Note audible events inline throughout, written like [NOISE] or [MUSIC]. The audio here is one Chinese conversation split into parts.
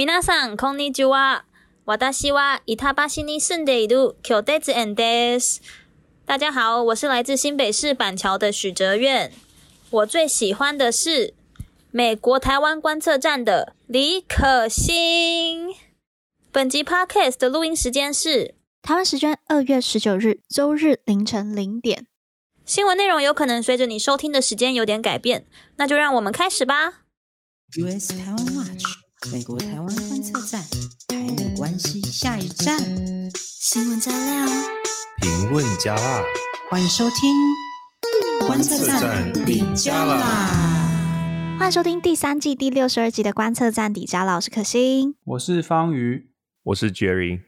皆さんこんにちは。私は板桥に住んでいる许哲彦です。大家好，我是来自新北市板桥的许哲苑。我最喜欢的是美国台湾观测站的李可欣。本集 Podcast 的录音时间是台湾时间二月十九日周日凌晨零点。新闻内容有可能随着你收听的时间有点改变，那就让我们开始吧。US 台湾 Watch， 美国台湾观测站，台美关系下一站。新闻加料，评论加辣，欢迎收听观测站底加啦。欢迎收听第三季第六十二集的观测站底加啦，我是可心，我是方瑜，我是 Jerry。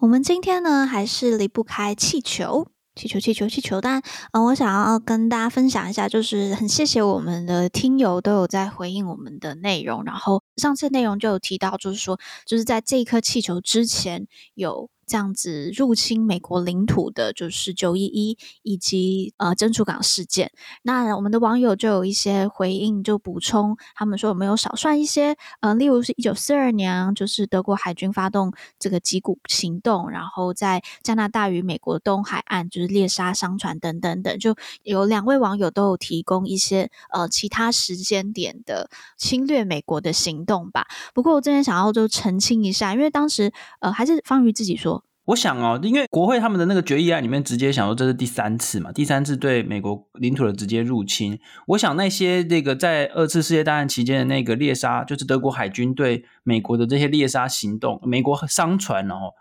我们今天呢，还是离不开气球。气球，气球，气球！但，嗯，我想要跟大家分享一下，就是很谢谢我们的听友都有在回应我们的内容。然后上次内容就有提到，就是说，就是在这一颗气球之前有。这样子入侵美国领土的，就是九一一以及呃珍珠港事件。那我们的网友就有一些回应，就补充，他们说有没有少算一些？呃，例如是一九四二年，就是德国海军发动这个击鼓行动，然后在加拿大与美国东海岸就是猎杀商船等等等，就有两位网友都有提供一些呃其他时间点的侵略美国的行动吧。不过我这边想要就澄清一下，因为当时呃还是方瑜自己说。我想哦，因为国会他们的那个决议案里面直接想说这是第三次嘛，第三次对美国领土的直接入侵。我想那些这个在二次世界大战期间的那个猎杀，就是德国海军对美国的这些猎杀行动，美国商船哦，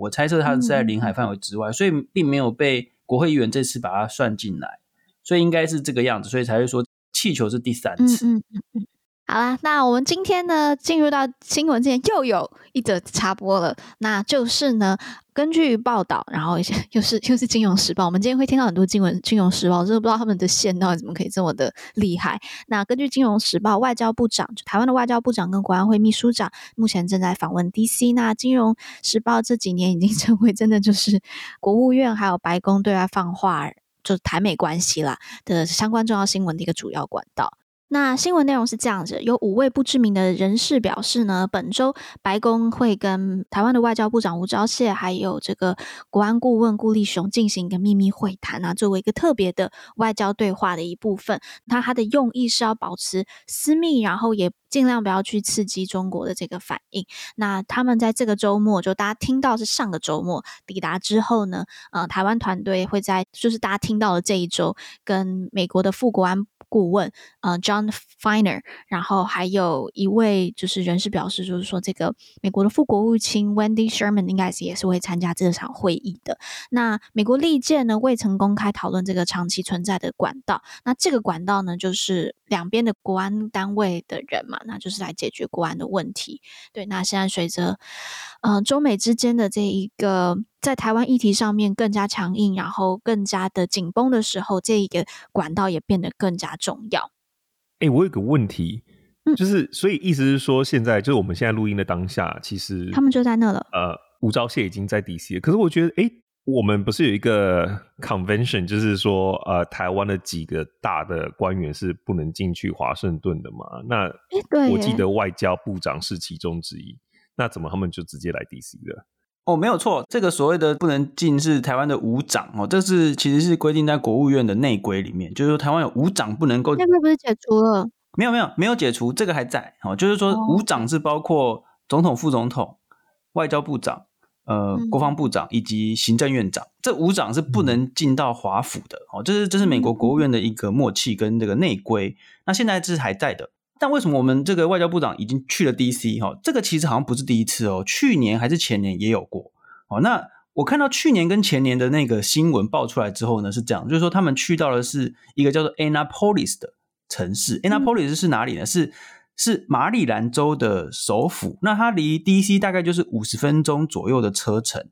我猜测它是在领海范围之外，嗯，所以并没有被国会议员这次把它算进来，所以应该是这个样子，所以才会说气球是第三次。嗯嗯嗯。好啦，那我们今天呢，进入到新闻之前，又有一则插播了。那就是呢，[LAUGHS] 根据报道，然后一些又 [LAUGHS] 是又是《金融时报》，我们今天会听到很多新闻，《金融时报》真的不知道他们的线到底怎么可以这么的厉害。那根据《金融时报》，外交部长，就台湾的外交部长跟国安会秘书长目前正在访问 DC。那《金融时报》这几年已经成为真的就是国务院还有白宫对外放话，就是台美关系啦的相关重要新闻的一个主要管道。那新闻内容是这样子，有五位不知名的人士表示呢，本周白宫会跟台湾的外交部长吴钊燮，还有这个国安顾问顾立雄进行一个秘密会谈啊，作为一个特别的外交对话的一部分。那他的用意是要保持私密，然后也尽量不要去刺激中国的这个反应。那他们在这个周末，就大家听到是上个周末抵达之后呢，呃，台湾团队会在就是大家听到的这一周，跟美国的副国安。顾问，呃，John Finer，然后还有一位就是人士表示，就是说这个美国的副国务卿 Wendy Sherman 应该是也是会参加这场会议的。那美国历届呢未曾公开讨论这个长期存在的管道，那这个管道呢就是两边的国安单位的人嘛，那就是来解决国安的问题。对，那现在随着呃中美之间的这一个。在台湾议题上面更加强硬，然后更加的紧绷的时候，这一个管道也变得更加重要。哎、欸，我有个问题，嗯，就是所以意思是说，现在就是我们现在录音的当下，其实他们就在那了。呃，吴钊燮已经在 DC 了，可是我觉得，哎、欸，我们不是有一个 convention，就是说，呃，台湾的几个大的官员是不能进去华盛顿的嘛？那、我记得外交部长是其中之一，那怎么他们就直接来 DC 了？哦，没有错，这个所谓的不能进是台湾的五长哦，这是其实是规定在国务院的内规里面，就是说台湾有五长不能够。内规不是解除了？没有没有没有解除，这个还在哦，就是说五长是包括总统、副总统、外交部长、呃国防部长以及行政院长，这五长是不能进到华府的哦，这是这是美国国务院的一个默契跟这个内规，那现在这是还在的。但为什么我们这个外交部长已经去了 DC 哈？这个其实好像不是第一次哦，去年还是前年也有过哦。那我看到去年跟前年的那个新闻爆出来之后呢，是这样，就是说他们去到的是一个叫做 Annapolis 的城市。Annapolis 是哪里呢？是是马里兰州的首府。那它离 DC 大概就是五十分钟左右的车程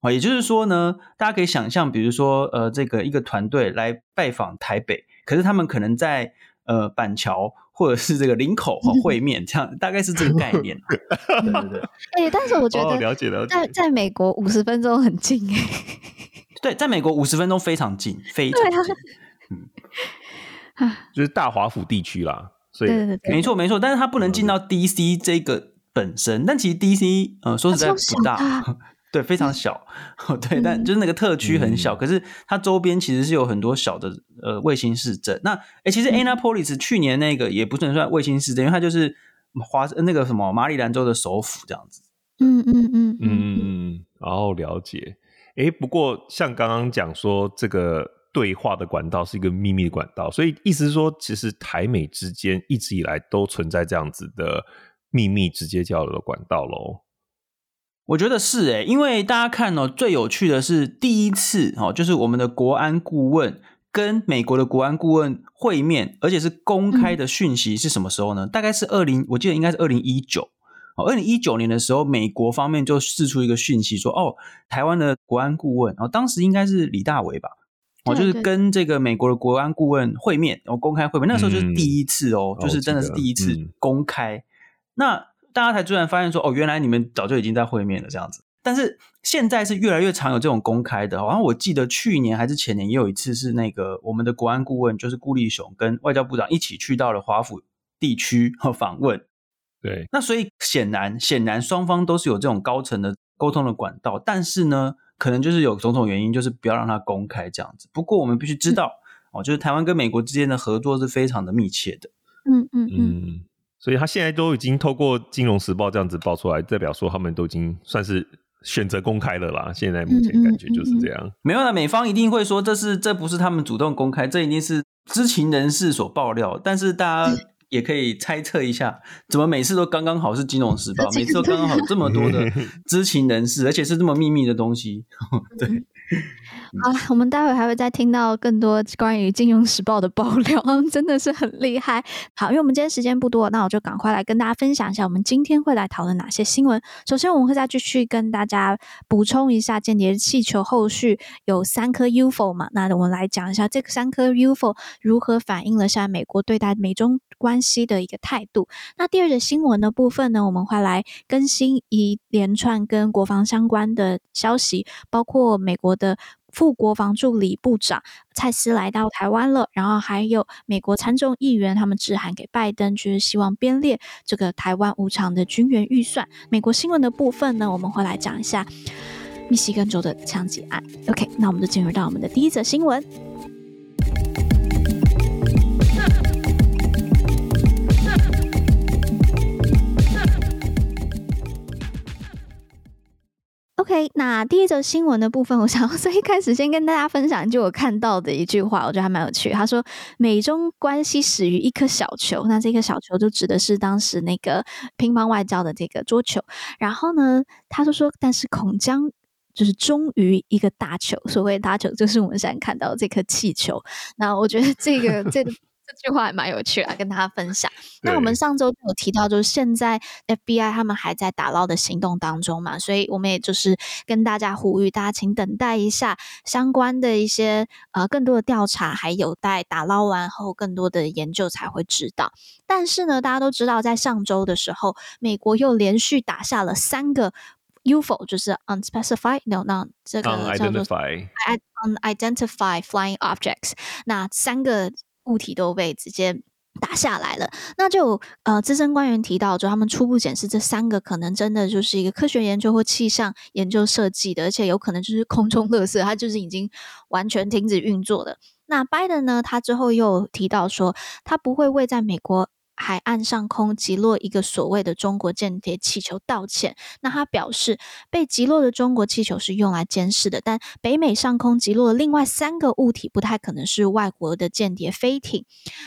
啊。也就是说呢，大家可以想象，比如说呃，这个一个团队来拜访台北，可是他们可能在呃板桥。或者是这个林口会面，这样大概是这个概念。[LAUGHS] 对对对。哎、欸，但是我觉得，哦、了解了解。在在美国五十分钟很近哎。[LAUGHS] 对，在美国五十分钟非常近，非常近。嗯，[LAUGHS] 就是大华府地区啦，所以对对对，没错没错。但是它不能进到 DC 这个本身，但其实 DC 呃说实在不大。[LAUGHS] 对，非常小，[LAUGHS] 对，但就是那个特区很小，嗯、可是它周边其实是有很多小的呃卫星市镇。那哎，其实 Annapolis 去年那个也不能算卫星市镇，因为它就是华那个什么马里兰州的首府这样子。嗯嗯嗯嗯嗯嗯，然后了解。哎，不过像刚刚讲说这个对话的管道是一个秘密的管道，所以意思是说，其实台美之间一直以来都存在这样子的秘密直接交流的管道喽。我觉得是诶，因为大家看哦，最有趣的是第一次哦，就是我们的国安顾问跟美国的国安顾问会面，而且是公开的讯息是什么时候呢？大概是二零，我记得应该是二零一九哦，二零一九年的时候，美国方面就释出一个讯息说，哦，台湾的国安顾问，然后当时应该是李大为吧，哦，就是跟这个美国的国安顾问会面，我公开会面，那时候就是第一次哦，嗯、就是真的是第一次公开，嗯、那。大家才突然发现说，哦，原来你们早就已经在会面了这样子。但是现在是越来越常有这种公开的。然后我记得去年还是前年也有一次是那个我们的国安顾问就是顾立雄跟外交部长一起去到了华府地区和访问。对，那所以显然显然双方都是有这种高层的沟通的管道，但是呢，可能就是有种种原因，就是不要让它公开这样子。不过我们必须知道哦，就是台湾跟美国之间的合作是非常的密切的。嗯嗯嗯。所以他现在都已经透过《金融时报》这样子爆出来，代表说他们都已经算是选择公开了啦。现在目前感觉就是这样。没有了，美方一定会说这是这不是他们主动公开，这一定是知情人士所爆料。但是大家也可以猜测一下，怎么每次都刚刚好是《金融时报》，每次都刚刚好这么多的 [LAUGHS] 知情人士，而且是这么秘密的东西，[LAUGHS] 对。[LAUGHS] 好了，我们待会还会再听到更多关于《金融时报》的爆料，真的是很厉害。好，因为我们今天时间不多，那我就赶快来跟大家分享一下，我们今天会来讨论哪些新闻。首先，我们会再继续跟大家补充一下间谍气球后续有三颗 UFO 嘛？那我们来讲一下这三颗 UFO 如何反映了现在美国对待美中关系的一个态度。那第二个新闻的部分呢，我们会来更新一连串跟国防相关的消息，包括美国的。副国防助理部长蔡斯来到台湾了，然后还有美国参众议员他们致函给拜登，就是希望编列这个台湾无偿的军援预算。美国新闻的部分呢，我们会来讲一下密西根州的枪击案。OK，那我们就进入到我们的第一则新闻。OK，那第一则新闻的部分，我想要 [LAUGHS] 在一开始先跟大家分享，就我看到的一句话，我觉得还蛮有趣。他说：“美中关系始于一颗小球。”那这颗小球就指的是当时那个乒乓外交的这个桌球。然后呢，他就说：“但是恐将就是终于一个大球。所谓大球，就是我们现在看到这颗气球。”那我觉得这个这个。这句话还蛮有趣啊，跟大家分享。那我们上周就有提到，就是现在 FBI 他们还在打捞的行动当中嘛，所以我们也就是跟大家呼吁，大家请等待一下相关的一些呃更多的调查，还有待打捞完后更多的研究才会知道。但是呢，大家都知道，在上周的时候，美国又连续打下了三个 UFO，就是 unspecified no no 这个叫做 unidentified flying objects，那三个。物体都被直接打下来了，那就呃资深官员提到，就他们初步显示这三个可能真的就是一个科学研究或气象研究设计的，而且有可能就是空中乐色，它就是已经完全停止运作了。那拜登呢，他之后又提到说，他不会为在美国。海岸上空击落一个所谓的中国间谍气球道歉。那他表示，被击落的中国气球是用来监视的，但北美上空击落的另外三个物体不太可能是外国的间谍飞艇。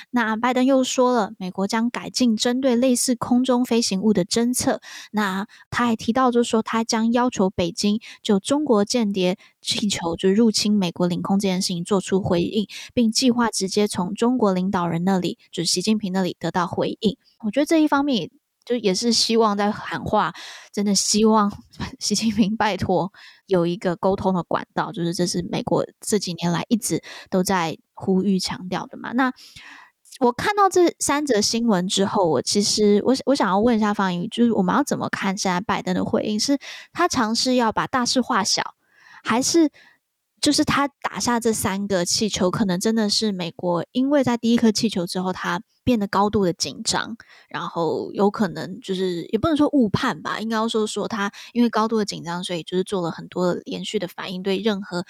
那拜登又说了，美国将改进针对类似空中飞行物的侦测。那他还提到，就是说他将要求北京就中国间谍气球就入侵美国领空这件事情做出回应，并计划直接从中国领导人那里，就是习近平那里得到回。回应，我觉得这一方面就也是希望在喊话，真的希望 [LAUGHS] 习近平拜托有一个沟通的管道，就是这是美国这几年来一直都在呼吁强调的嘛。那我看到这三则新闻之后，我其实我我想要问一下方宇，就是我们要怎么看现在拜登的回应？是他尝试要把大事化小，还是就是他打下这三个气球，可能真的是美国，因为在第一颗气球之后，他变得高度的紧张，然后有可能就是也不能说误判吧，应该要说说他因为高度的紧张，所以就是做了很多的连续的反应，对任何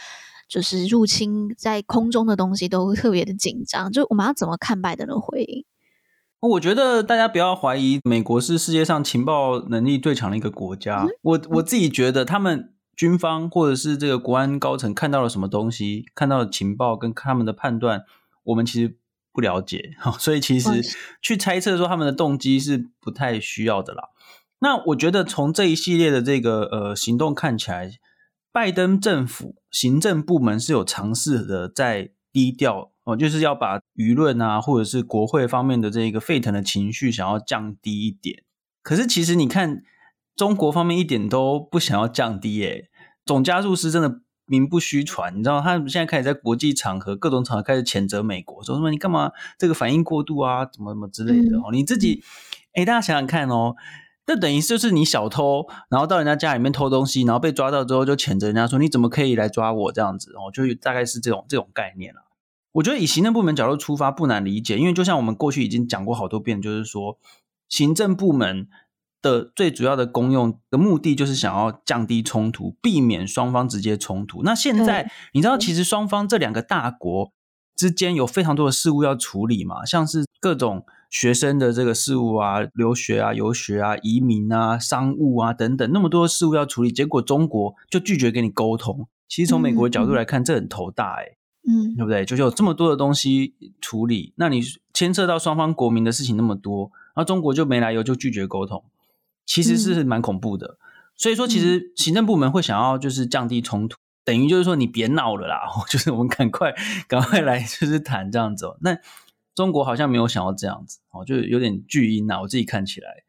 就是入侵在空中的东西都特别的紧张。就我们要怎么看拜登的回应？我觉得大家不要怀疑美国是世界上情报能力最强的一个国家。嗯、我我自己觉得他们。军方或者是这个国安高层看到了什么东西，看到了情报跟他们的判断，我们其实不了解，[LAUGHS] 所以其实去猜测说他们的动机是不太需要的啦。那我觉得从这一系列的这个呃行动看起来，拜登政府行政部门是有尝试的在低调哦，就是要把舆论啊或者是国会方面的这个沸腾的情绪想要降低一点。可是其实你看。中国方面一点都不想要降低，耶，总加速师真的名不虚传，你知道他们现在开始在国际场合、各种场合开始谴责美国，说什么你干嘛这个反应过度啊，怎么怎么之类的哦，嗯、你自己，诶，大家想想看哦，这等于就是你小偷，然后到人家家里面偷东西，然后被抓到之后就谴责人家说你怎么可以来抓我？这样子哦，就大概是这种这种概念了。我觉得以行政部门角度出发不难理解，因为就像我们过去已经讲过好多遍，就是说行政部门。的最主要的功用的目的就是想要降低冲突，避免双方直接冲突。那现在你知道，其实双方这两个大国之间有非常多的事务要处理嘛，像是各种学生的这个事务啊、留学啊、游学啊、移民啊、商务啊等等，那么多事务要处理，结果中国就拒绝跟你沟通。其实从美国的角度来看，嗯、这很头大哎、欸，嗯，对不对？就是有这么多的东西处理，那你牵涉到双方国民的事情那么多，然后中国就没来由就拒绝沟通。其实是蛮恐怖的，嗯、所以说其实行政部门会想要就是降低冲突，嗯、等于就是说你别闹了啦，[LAUGHS] 就是我们赶快赶快来就是谈这样子。那中国好像没有想要这样子，哦，就有点巨婴呐，我自己看起来。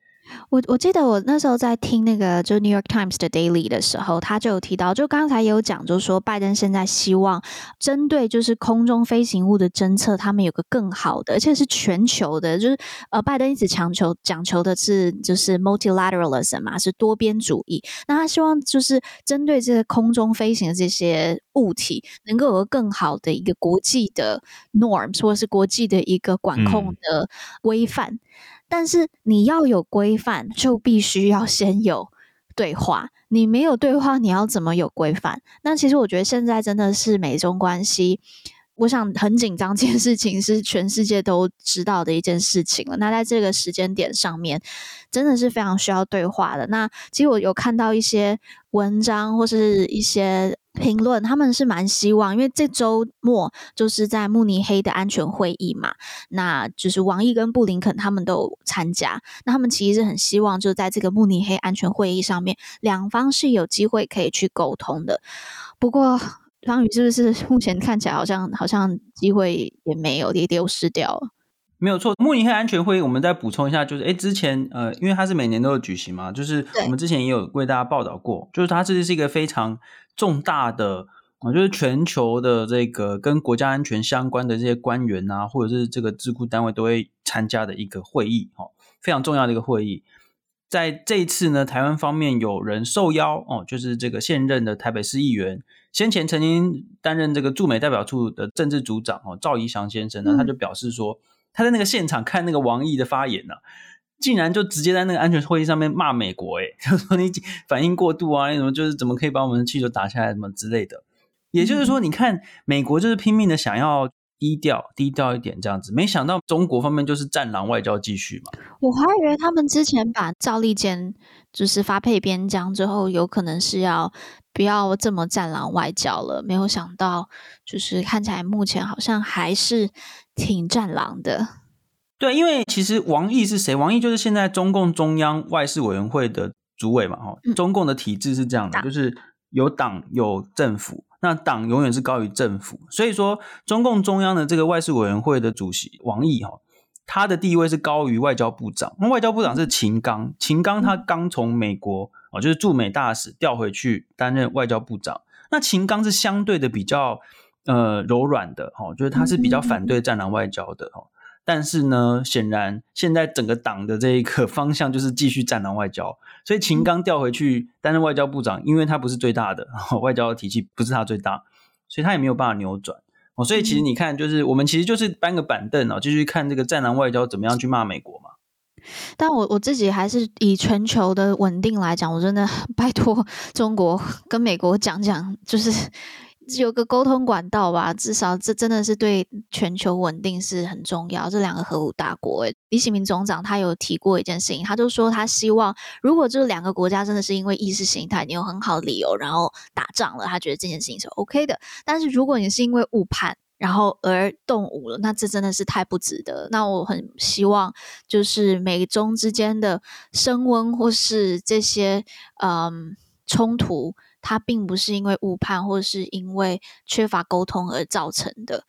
我我记得我那时候在听那个就 New York Times 的 Daily 的时候，他就有提到，就刚才也有讲，就是说拜登现在希望针对就是空中飞行物的侦测，他们有个更好的，而且是全球的，就是呃，拜登一直强求讲求的是就是 multilateralism 嘛，是多边主义。那他希望就是针对这些空中飞行的这些物体，能够有个更好的一个国际的 norms，或者是国际的一个管控的规范。嗯但是你要有规范，就必须要先有对话。你没有对话，你要怎么有规范？那其实我觉得现在真的是美中关系，我想很紧张。这件事情是全世界都知道的一件事情了。那在这个时间点上面，真的是非常需要对话的。那其实我有看到一些文章或是一些。评论他们是蛮希望，因为这周末就是在慕尼黑的安全会议嘛，那就是王毅跟布林肯他们都有参加，那他们其实是很希望就在这个慕尼黑安全会议上面，两方是有机会可以去沟通的。不过方宇是不是目前看起来好像好像机会也没有，也丢失掉了？没有错，慕尼黑安全会议我们再补充一下，就是诶之前呃，因为它是每年都有举行嘛，就是我们之前也有为大家报道过，就是它这是一个非常。重大的啊，就是全球的这个跟国家安全相关的这些官员啊，或者是这个智库单位都会参加的一个会议，哦，非常重要的一个会议。在这一次呢，台湾方面有人受邀哦，就是这个现任的台北市议员，先前曾经担任这个驻美代表处的政治组长哦，赵怡翔先生呢，他就表示说，他在那个现场看那个王毅的发言呢、啊。竟然就直接在那个安全会议上面骂美国，欸，诶，[LAUGHS] 就说你反应过度啊，你怎么就是怎么可以把我们的气球打下来，什么之类的。也就是说，你看美国就是拼命的想要低调，低调一点这样子，没想到中国方面就是战狼外交继续嘛。我还以为他们之前把赵立坚就是发配边疆之后，有可能是要不要这么战狼外交了，没有想到就是看起来目前好像还是挺战狼的。对，因为其实王毅是谁？王毅就是现在中共中央外事委员会的主委嘛，哈。中共的体制是这样的，嗯、就是有党有政府，那党永远是高于政府，所以说中共中央的这个外事委员会的主席王毅哈，他的地位是高于外交部长。那外交部长是秦刚，秦刚他刚从美国哦，就是驻美大使调回去担任外交部长。那秦刚是相对的比较呃柔软的哈，就是他是比较反对战狼外交的哈。但是呢，显然现在整个党的这一个 [LAUGHS] 方向就是继续战狼外交，所以秦刚调回去担任外交部长，因为他不是最大的，外交的体系不是他最大，所以他也没有办法扭转哦。所以其实你看，就是我们其实就是搬个板凳哦，继续看这个战狼外交怎么样去骂美国嘛。但我我自己还是以全球的稳定来讲，我真的 [LAUGHS] 拜托中国跟美国讲讲，就是。有个沟通管道吧，至少这真的是对全球稳定是很重要。这两个核武大国，李启明总长他有提过一件事情，他就说他希望，如果这两个国家真的是因为意识形态，你有很好的理由，然后打仗了，他觉得这件事情是 OK 的。但是如果你是因为误判，然后而动武了，那这真的是太不值得。那我很希望，就是美中之间的升温或是这些嗯冲突。它并不是因为误判或是因为缺乏沟通而造成的，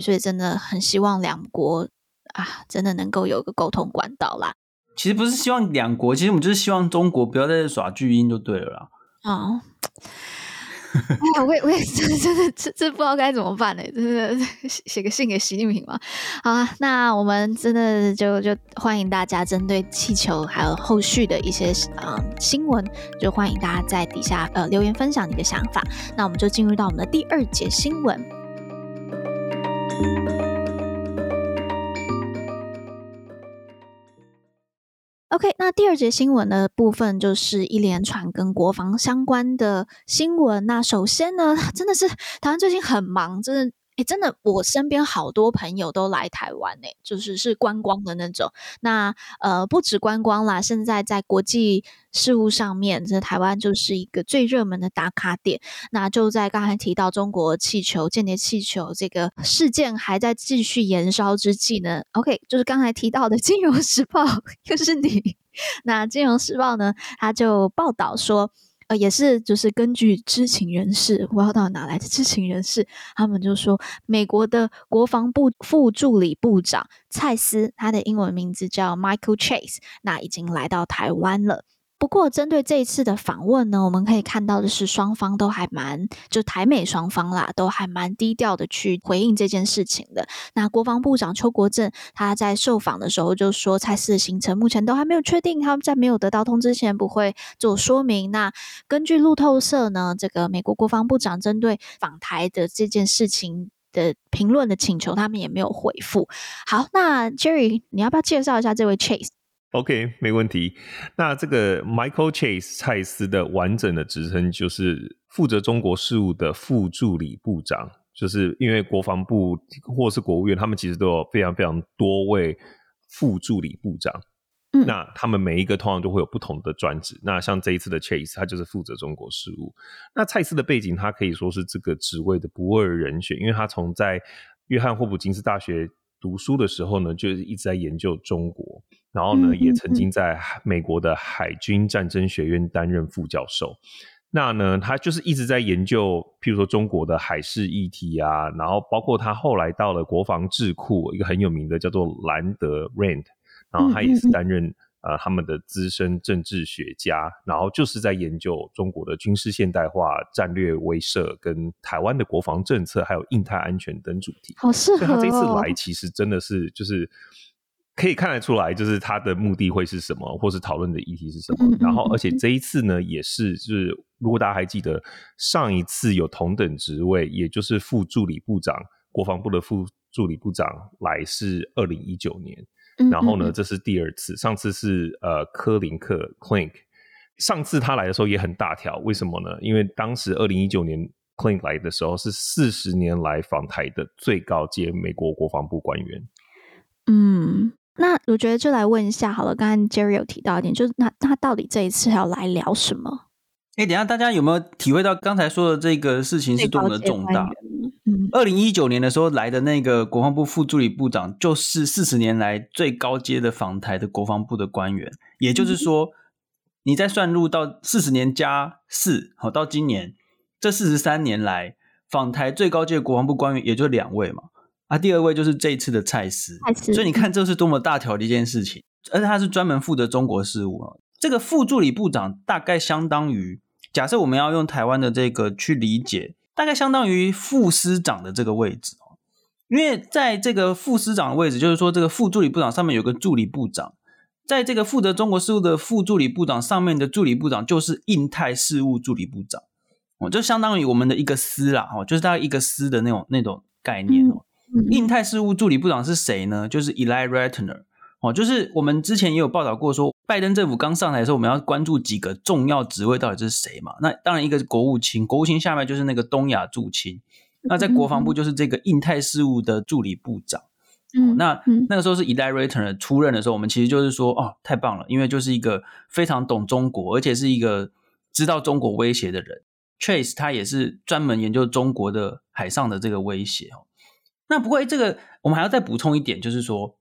所以真的很希望两国啊，真的能够有个沟通管道啦。其实不是希望两国，其实我们就是希望中国不要再这耍巨婴就对了啦。哦。[LAUGHS] 哎呀，我也我也 [LAUGHS] 真的真的这这不知道该怎么办呢？真的 [LAUGHS] 写个信给习近平嘛？好啊，那我们真的就就欢迎大家针对气球还有后续的一些嗯新闻，就欢迎大家在底下呃留言分享你的想法。那我们就进入到我们的第二节新闻。OK，那第二节新闻的部分就是一连串跟国防相关的新闻。那首先呢，[LAUGHS] 真的是台湾最近很忙，真的。诶，真的，我身边好多朋友都来台湾，诶，就是是观光的那种。那呃，不止观光啦，现在在国际事务上面，这台湾就是一个最热门的打卡点。那就在刚才提到中国气球、间谍气球这个事件还在继续延烧之际呢，OK，就是刚才提到的《金融时报》，又是你。[LAUGHS] 那《金融时报》呢，他就报道说。呃，也是，就是根据知情人士，我不知道哪来的知情人士，他们就说，美国的国防部副助理部长蔡斯，他的英文名字叫 Michael Chase，那已经来到台湾了。不过，针对这一次的访问呢，我们可以看到的是，双方都还蛮，就台美双方啦，都还蛮低调的去回应这件事情的。那国防部长邱国正他在受访的时候就说，蔡司的行程目前都还没有确定，他们在没有得到通知前不会做说明。那根据路透社呢，这个美国国防部长针对访台的这件事情的评论的请求，他们也没有回复。好，那 Jerry，你要不要介绍一下这位 Chase？Chase？OK，没问题。那这个 Michael Chase 蔡斯的完整的职称就是负责中国事务的副助理部长，就是因为国防部或是国务院，他们其实都有非常非常多位副助理部长。嗯，那他们每一个通常都会有不同的专职。那像这一次的 Chase，他就是负责中国事务。那蔡司的背景，他可以说是这个职位的不二人选，因为他从在约翰霍普金斯大学读书的时候呢，就是一直在研究中国。然后呢，也曾经在美国的海军战争学院担任副教授。那呢，他就是一直在研究，譬如说中国的海事议题啊。然后包括他后来到了国防智库，一个很有名的叫做兰德 Rand，然后他也是担任呃他们的资深政治学家。然后就是在研究中国的军事现代化、战略威慑、跟台湾的国防政策，还有印太安全等主题。好适合哦。所以他这次来，其实真的是就是。可以看得出来，就是他的目的会是什么，或是讨论的议题是什么。然后，而且这一次呢，也是就是如果大家还记得上一次有同等职位，也就是副助理部长，国防部的副助理部长来是二零一九年。然后呢，这是第二次，上次是呃柯林克 Clink，上次他来的时候也很大条，为什么呢？因为当时二零一九年 Clink 来的时候是四十年来访台的最高阶美国国防部官员。嗯。那我觉得就来问一下好了，刚刚 Jerry 有提到一点，就是那他到底这一次要来聊什么？哎、欸，等一下大家有没有体会到刚才说的这个事情是多么的重大？嗯，二零一九年的时候来的那个国防部副助理部长，就是四十年来最高阶的访台的国防部的官员，也就是说，嗯、你再算入到四十年加四，好，到今年这四十三年来访台最高阶的国防部官员，也就两位嘛。啊，第二位就是这一次的蔡司，所以你看这是多么大条的一件事情，而且他是专门负责中国事务啊。这个副助理部长大概相当于，假设我们要用台湾的这个去理解，大概相当于副司长的这个位置哦。因为在这个副司长的位置，就是说这个副助理部长上面有个助理部长，在这个负责中国事务的副助理部长上面的助理部长就是印太事务助理部长。哦，就相当于我们的一个司啦，哦，就是大概一个司的那种那种概念哦。嗯、印太事务助理部长是谁呢？就是 Eli Ratner 哦，就是我们之前也有报道过说，拜登政府刚上台的时候，我们要关注几个重要职位到底是谁嘛？那当然一个是国务卿，国务卿下面就是那个东亚驻青，那在国防部就是这个印太事务的助理部长。嗯，哦、那那个时候是 Ely Ratner 出任的时候，我们其实就是说，哦，太棒了，因为就是一个非常懂中国，而且是一个知道中国威胁的人。Trace 他也是专门研究中国的海上的这个威胁哦。那不过这个我们还要再补充一点，就是说，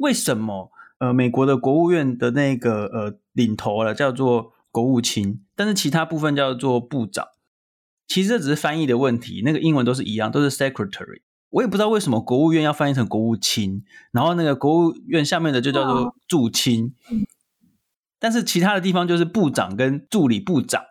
为什么呃美国的国务院的那个呃领头了叫做国务卿，但是其他部分叫做部长？其实这只是翻译的问题，那个英文都是一样，都是 secretary。我也不知道为什么国务院要翻译成国务卿，然后那个国务院下面的就叫做助卿，但是其他的地方就是部长跟助理部长。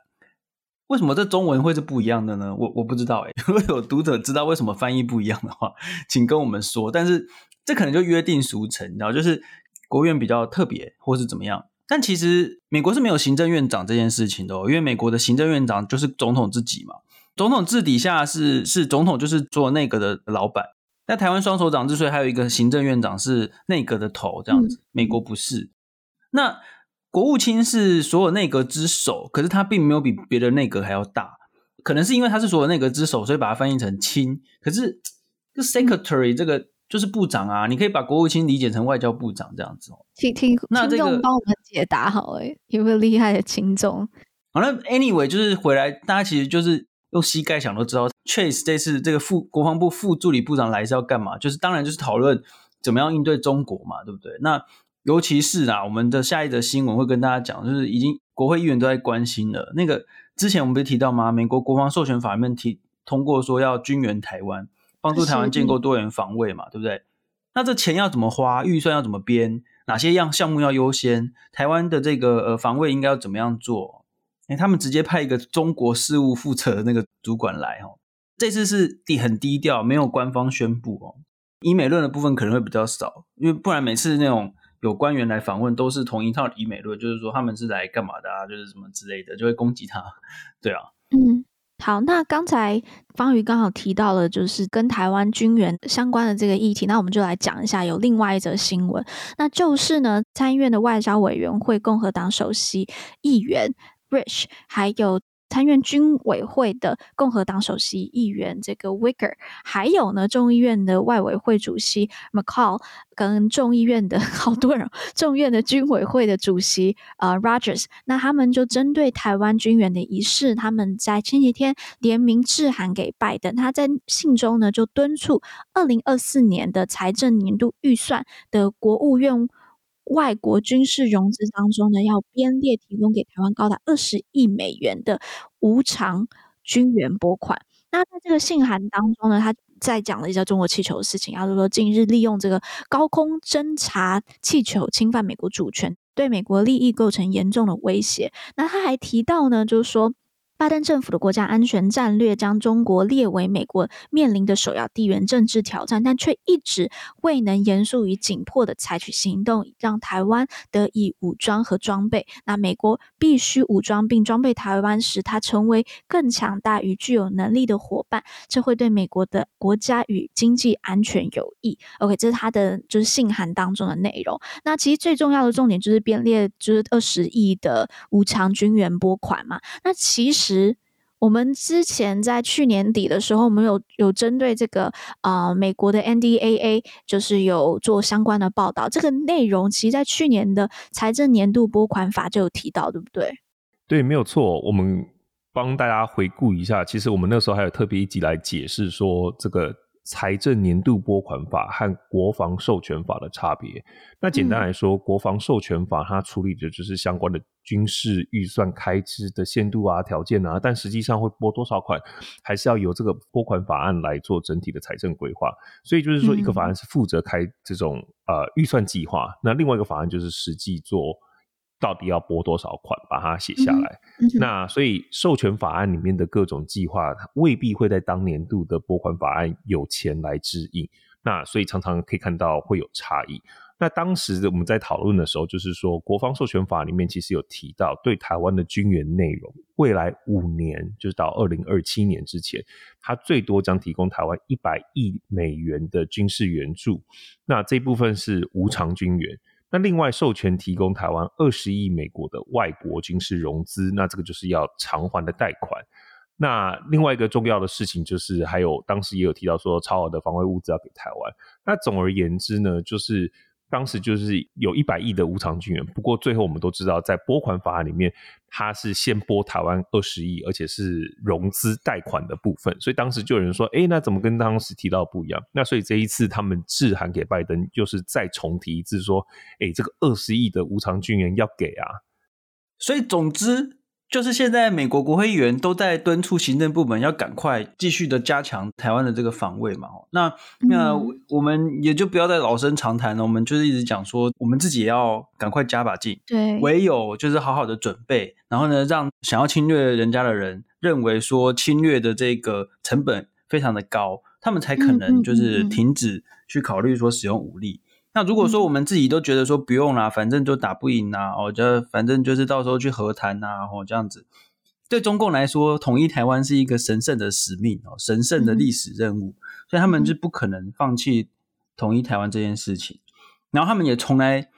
为什么这中文会是不一样的呢？我我不知道哎。[LAUGHS] 如果有读者知道为什么翻译不一样的话，请跟我们说。但是这可能就约定俗成，然后就是国务院比较特别，或是怎么样。但其实美国是没有行政院长这件事情的哦，因为美国的行政院长就是总统自己嘛。总统制底下是是总统就是做内阁的老板，那台湾双首长之所以还有一个行政院长是内阁的头这样子，美国不是。那国务卿是所有内阁之首，可是他并没有比别的内阁还要大，可能是因为他是所有内阁之首，所以把它翻译成卿。可是这 secretary 这个就是部长啊，你可以把国务卿理解成外交部长这样子哦。听听听众帮我们解答好诶，有没有厉害的听众？好了，anyway 就是回来，大家其实就是。用膝盖想都知道，Chase 这次这个副国防部副助理部长来是要干嘛？就是当然就是讨论怎么样应对中国嘛，对不对？那尤其是啊，我们的下一则新闻会跟大家讲，就是已经国会议员都在关心了。那个之前我们不是提到吗？美国国防授权法里面提通过说要军援台湾，帮助台湾建构多元防卫嘛，对不对？那这钱要怎么花？预算要怎么编？哪些样项目要优先？台湾的这个呃防卫应该要怎么样做？哎，他们直接派一个中国事务负责的那个主管来哦，这次是低很低调，没有官方宣布哦。以美论的部分可能会比较少，因为不然每次那种有官员来访问都是同一套以美论，就是说他们是来干嘛的啊，就是什么之类的，就会攻击他。[LAUGHS] 对啊，嗯，好，那刚才方瑜刚好提到了，就是跟台湾军援相关的这个议题，那我们就来讲一下有另外一则新闻，那就是呢，参议院的外交委员会共和党首席议员。Rich，还有参院军委会的共和党首席议员这个 Wicker，还有呢众议院的外委会主席 McCall，跟众议院的 [LAUGHS] 好多人，众议院的军委会的主席呃 Rogers，那他们就针对台湾军援的仪式，他们在前几天联名致函给拜登，他在信中呢就敦促二零二四年的财政年度预算的国务院。外国军事融资当中呢，要编列提供给台湾高达二十亿美元的无偿军援拨款。那在这个信函当中呢，他在讲了一下中国气球的事情，就是说近日利用这个高空侦察气球侵犯美国主权，对美国利益构成严重的威胁。那他还提到呢，就是说。拜登政府的国家安全战略将中国列为美国面临的首要地缘政治挑战，但却一直未能严肃与紧迫地采取行动，让台湾得以武装和装备。那美国必须武装并装备台湾，使它成为更强大与具有能力的伙伴，这会对美国的国家与经济安全有益。OK，这是他的就是信函当中的内容。那其实最重要的重点就是编列就是二十亿的无偿军援拨款嘛。那其实。实我们之前在去年底的时候，我们有有针对这个啊、美国的 NDAA，就是有做相关的报道。这个内容其实，在去年的财政年度拨款法就有提到，对不对？对，没有错。我们帮大家回顾一下，其实我们那时候还有特别一集来解释说这个。财政年度拨款法和国防授权法的差别。那简单来说，嗯、国防授权法它处理的就是相关的军事预算开支的限度啊、条件啊，但实际上会拨多少款，还是要由这个拨款法案来做整体的财政规划。所以就是说，一个法案是负责开这种、嗯、呃预算计划，那另外一个法案就是实际做。到底要拨多少款，把它写下来。嗯嗯、那所以授权法案里面的各种计划，未必会在当年度的拨款法案有钱来指引。那所以常常可以看到会有差异。那当时我们在讨论的时候，就是说国防授权法里面其实有提到，对台湾的军援内容，未来五年，就是到二零二七年之前，它最多将提供台湾一百亿美元的军事援助。那这部分是无偿军援。那另外授权提供台湾二十亿美国的外国军事融资，那这个就是要偿还的贷款。那另外一个重要的事情就是，还有当时也有提到说，超额的防卫物资要给台湾。那总而言之呢，就是当时就是有一百亿的无偿军援。不过最后我们都知道，在拨款法案里面，它是先拨台湾二十亿，而且是融资贷款的部分。所以当时就有人说，哎，那怎么跟当时提到不一样？那所以这一次他们致函给拜登，就是再重提一次说，哎，这个二十亿的无偿军援要给啊。所以总之。就是现在，美国国会议员都在敦促行政部门要赶快继续的加强台湾的这个防卫嘛。那那我们也就不要再老生常谈了，我们就是一直讲说，我们自己也要赶快加把劲。对，唯有就是好好的准备，然后呢，让想要侵略人家的人认为说侵略的这个成本非常的高，他们才可能就是停止去考虑说使用武力。那如果说我们自己都觉得说不用啦，反正就打不赢啦，哦，就反正就是到时候去和谈呐，哦，这样子，对中共来说，统一台湾是一个神圣的使命哦，神圣的历史任务，所以他们就不可能放弃统一台湾这件事情。然后他们也从来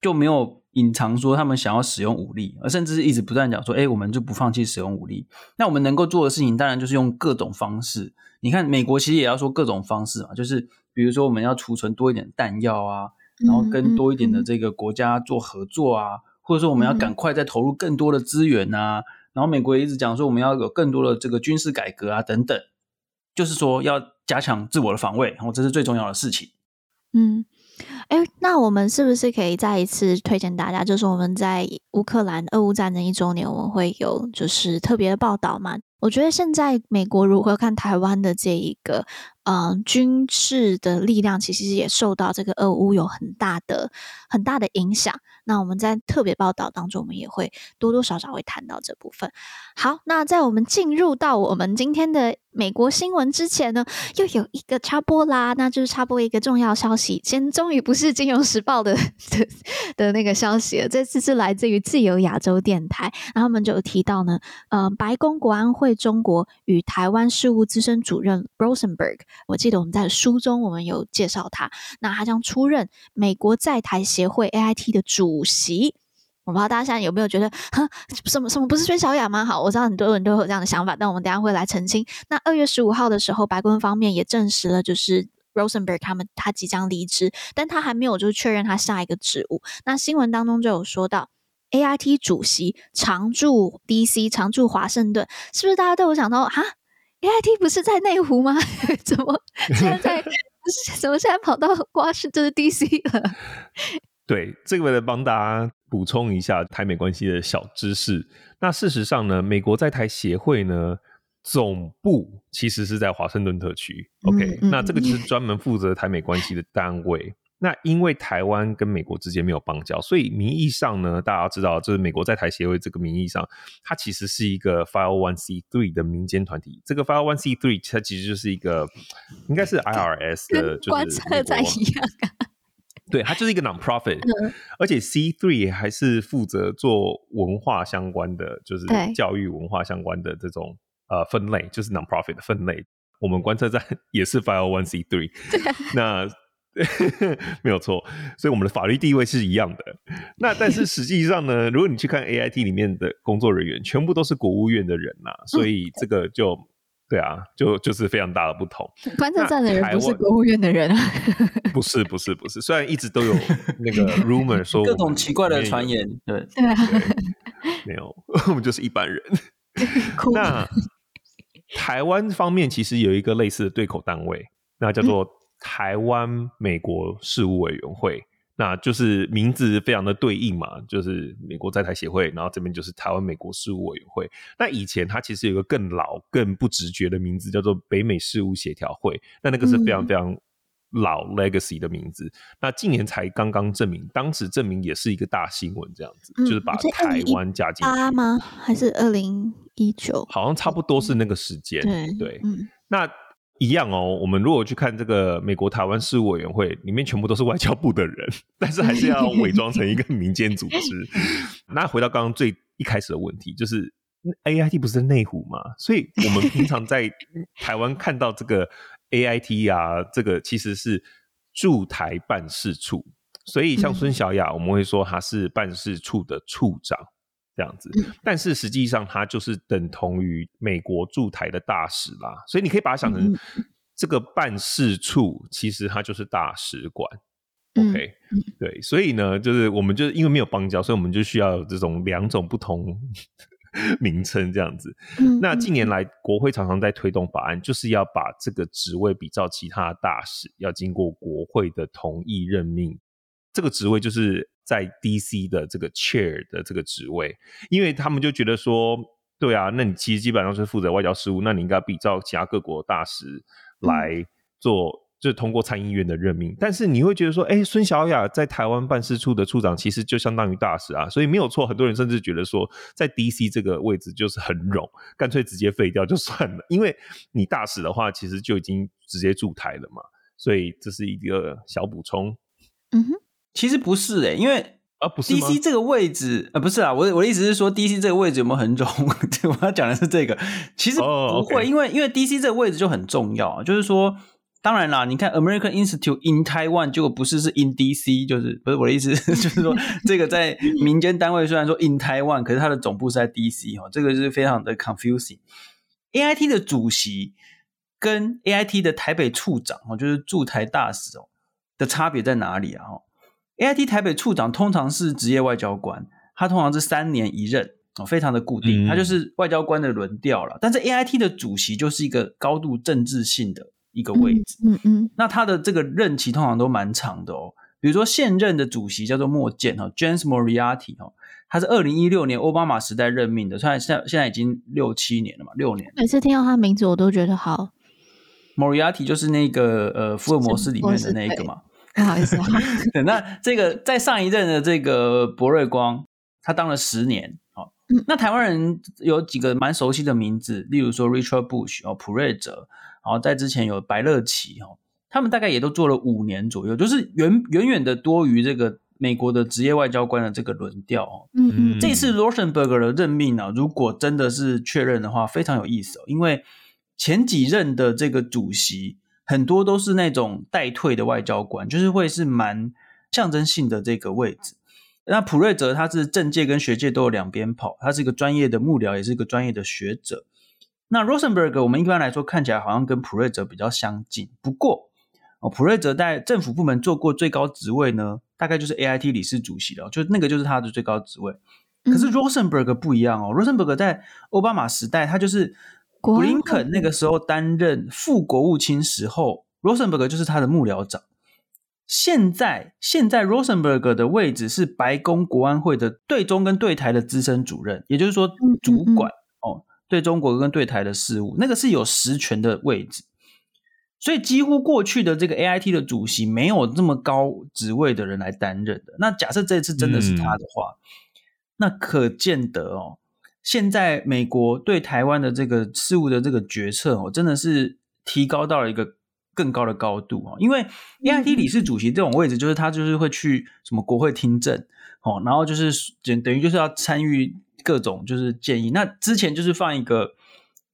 就没有隐藏说他们想要使用武力，而甚至是一直不断讲说，哎，我们就不放弃使用武力。那我们能够做的事情，当然就是用各种方式。你看，美国其实也要说各种方式嘛，就是。比如说，我们要储存多一点弹药啊，然后跟多一点的这个国家做合作啊，或者说我们要赶快再投入更多的资源啊，然后美国也一直讲说我们要有更多的这个军事改革啊等等，就是说要加强自我的防卫，然后这是最重要的事情。嗯。哎，那我们是不是可以再一次推荐大家？就是我们在乌克兰俄乌战争一周年，我们会有就是特别的报道嘛？我觉得现在美国如何看台湾的这一个嗯、呃、军事的力量，其实也受到这个俄乌有很大的很大的影响。那我们在特别报道当中，我们也会多多少少会谈到这部分。好，那在我们进入到我们今天的美国新闻之前呢，又有一个插播啦，那就是插播一个重要消息。先终于不是《金融时报》的的的那个消息了，这次是来自于自由亚洲电台，然后他们就有提到呢，呃，白宫国安会中国与台湾事务资深主任 Rosenberg，我记得我们在书中我们有介绍他，那他将出任美国在台协会 AIT 的主。席，我不知道大家现在有没有觉得，哈，什么什么不是孙小雅吗？好，我知道很多人都有这样的想法，但我们等下会来澄清。那二月十五号的时候，白宫方面也证实了，就是 Rosenberg 他们他即将离职，但他还没有就是确认他下一个职务。那新闻当中就有说到，AIT 主席常驻 DC，常驻华盛顿，是不是大家都有想到，哈，AIT 不是在内湖吗？[LAUGHS] 怎么现在 [LAUGHS] 怎么现在跑到华盛顿就是 DC 了？[LAUGHS] 对，这个为了帮大家补充一下台美关系的小知识。那事实上呢，美国在台协会呢总部其实是在华盛顿特区。OK，那这个就是专门负责台美关系的单位。那因为台湾跟美国之间没有邦交，所以名义上呢，大家要知道，就是美国在台协会这个名义上，它其实是一个 Five One C Three 的民间团体。这个 Five One C Three 它其实就是一个应该是 IRS 的，就是观测站一样。对，它就是一个 non-profit，、嗯、而且 C three 还是负责做文化相关的，就是教育文化相关的这种呃分类，就是 non-profit 的分类。我们观测站 [LAUGHS] 也是 five one C three，那 [LAUGHS] 没有错，所以我们的法律地位是一样的。那但是实际上呢，如果你去看 AIT 里面的工作人员，全部都是国务院的人呐、啊，所以这个就。对啊，就就是非常大的不同。观测站的人不是国务院的人啊，[LAUGHS] 不是不是不是。虽然一直都有那个 [LAUGHS] rumor 说各种奇怪的传言，对对，没有，我们就是一般人。那台湾方面其实有一个类似的对口单位，那叫做台湾美国事务委员会。那就是名字非常的对应嘛，就是美国在台协会，然后这边就是台湾美国事务委员会。那以前它其实有一个更老、更不直觉的名字，叫做北美事务协调会。那那个是非常非常老 legacy 的名字。嗯、那近年才刚刚证明，当时证明也是一个大新闻，这样子、嗯、就是把台湾加进去吗？还是二零一九？好像差不多是那个时间。对对，嗯、那。一样哦。我们如果去看这个美国台湾事务委员会，里面全部都是外交部的人，[LAUGHS] 但是还是要伪装成一个民间组织。[LAUGHS] 那回到刚刚最一开始的问题，就是 AIT 不是内湖嘛？所以我们平常在台湾看到这个 AIT 啊，这个其实是驻台办事处。所以像孙小雅，我们会说她是办事处的处长。这样子，但是实际上它就是等同于美国驻台的大使啦，所以你可以把它想成这个办事处，其实它就是大使馆。OK，对，所以呢，就是我们就是因为没有邦交，所以我们就需要有这种两种不同 [LAUGHS] 名称这样子。那近年来，国会常常在推动法案，就是要把这个职位比照其他的大使，要经过国会的同意任命。这个职位就是。在 DC 的这个 chair 的这个职位，因为他们就觉得说，对啊，那你其实基本上是负责外交事务，那你应该比照其他各国大使来做，嗯、就是通过参议院的任命。但是你会觉得说，哎，孙小雅在台湾办事处的处长，其实就相当于大使啊，所以没有错。很多人甚至觉得说，在 DC 这个位置就是很冗，干脆直接废掉就算了，因为你大使的话，其实就已经直接驻台了嘛。所以这是一个小补充。嗯哼。其实不是诶、欸，因为啊，不是 DC 这个位置啊，不是啊，我我的意思是说，DC 这个位置有没有很重？[LAUGHS] 我要讲的是这个，其实不会，oh. 因为因为 DC 这个位置就很重要啊。就是说，当然啦，你看 American Institute in Taiwan，结果不是是 in DC，就是不是我的意思，[LAUGHS] 就是说 [LAUGHS] 这个在民间单位虽然说 in Taiwan，可是它的总部是在 DC 哦，这个是非常的 confusing。AIT 的主席跟 AIT 的台北处长哦，就是驻台大使哦的差别在哪里啊？哈。AIT 台北处长通常是职业外交官，他通常是三年一任哦，非常的固定，他就是外交官的轮调了。但是 AIT 的主席就是一个高度政治性的一个位置，嗯嗯，那他的这个任期通常都蛮长的哦。比如说现任的主席叫做莫健哈，James Moriarty 哈，他是二零一六年奥巴马时代任命的，虽然现在现在已经六七年了嘛，六年。每次听到他名字我都觉得好，Moriarty 就是那个呃福尔摩斯里面的那一个嘛。不好意思，[LAUGHS] 啊那这个在上一任的这个博瑞光，他当了十年。好，那台湾人有几个蛮熟悉的名字，例如说 Richard Bush 哦，普瑞泽，然后在之前有白乐奇哦，他们大概也都做了五年左右，就是远远远的多于这个美国的职业外交官的这个轮调哦。嗯嗯，这次 Rosenberg 的任命呢，如果真的是确认的话，非常有意思哦，因为前几任的这个主席。很多都是那种代退的外交官，就是会是蛮象征性的这个位置。那普瑞泽他是政界跟学界都有两边跑，他是一个专业的幕僚，也是一个专业的学者。那 Rosenberg 我们一般来说看起来好像跟普瑞泽比较相近，不过哦，普瑞泽在政府部门做过最高职位呢，大概就是 AIT 理事主席了，就那个就是他的最高职位。可是 Rosenberg 不一样哦，Rosenberg 在奥巴马时代他就是。布林肯那个时候担任副国务卿时候，，Rosenberg 就是他的幕僚长。现在，现在 Rosenberg 的位置是白宫国安会的对中跟对台的资深主任，也就是说主管哦，对中国跟对台的事务，那个是有实权的位置。所以，几乎过去的这个 AIT 的主席没有这么高职位的人来担任的。那假设这次真的是他的话，那可见得哦。现在美国对台湾的这个事务的这个决策哦，真的是提高到了一个更高的高度哦。因为 AIT 理事主席这种位置，就是他就是会去什么国会听证哦，然后就是等等于就是要参与各种就是建议。那之前就是放一个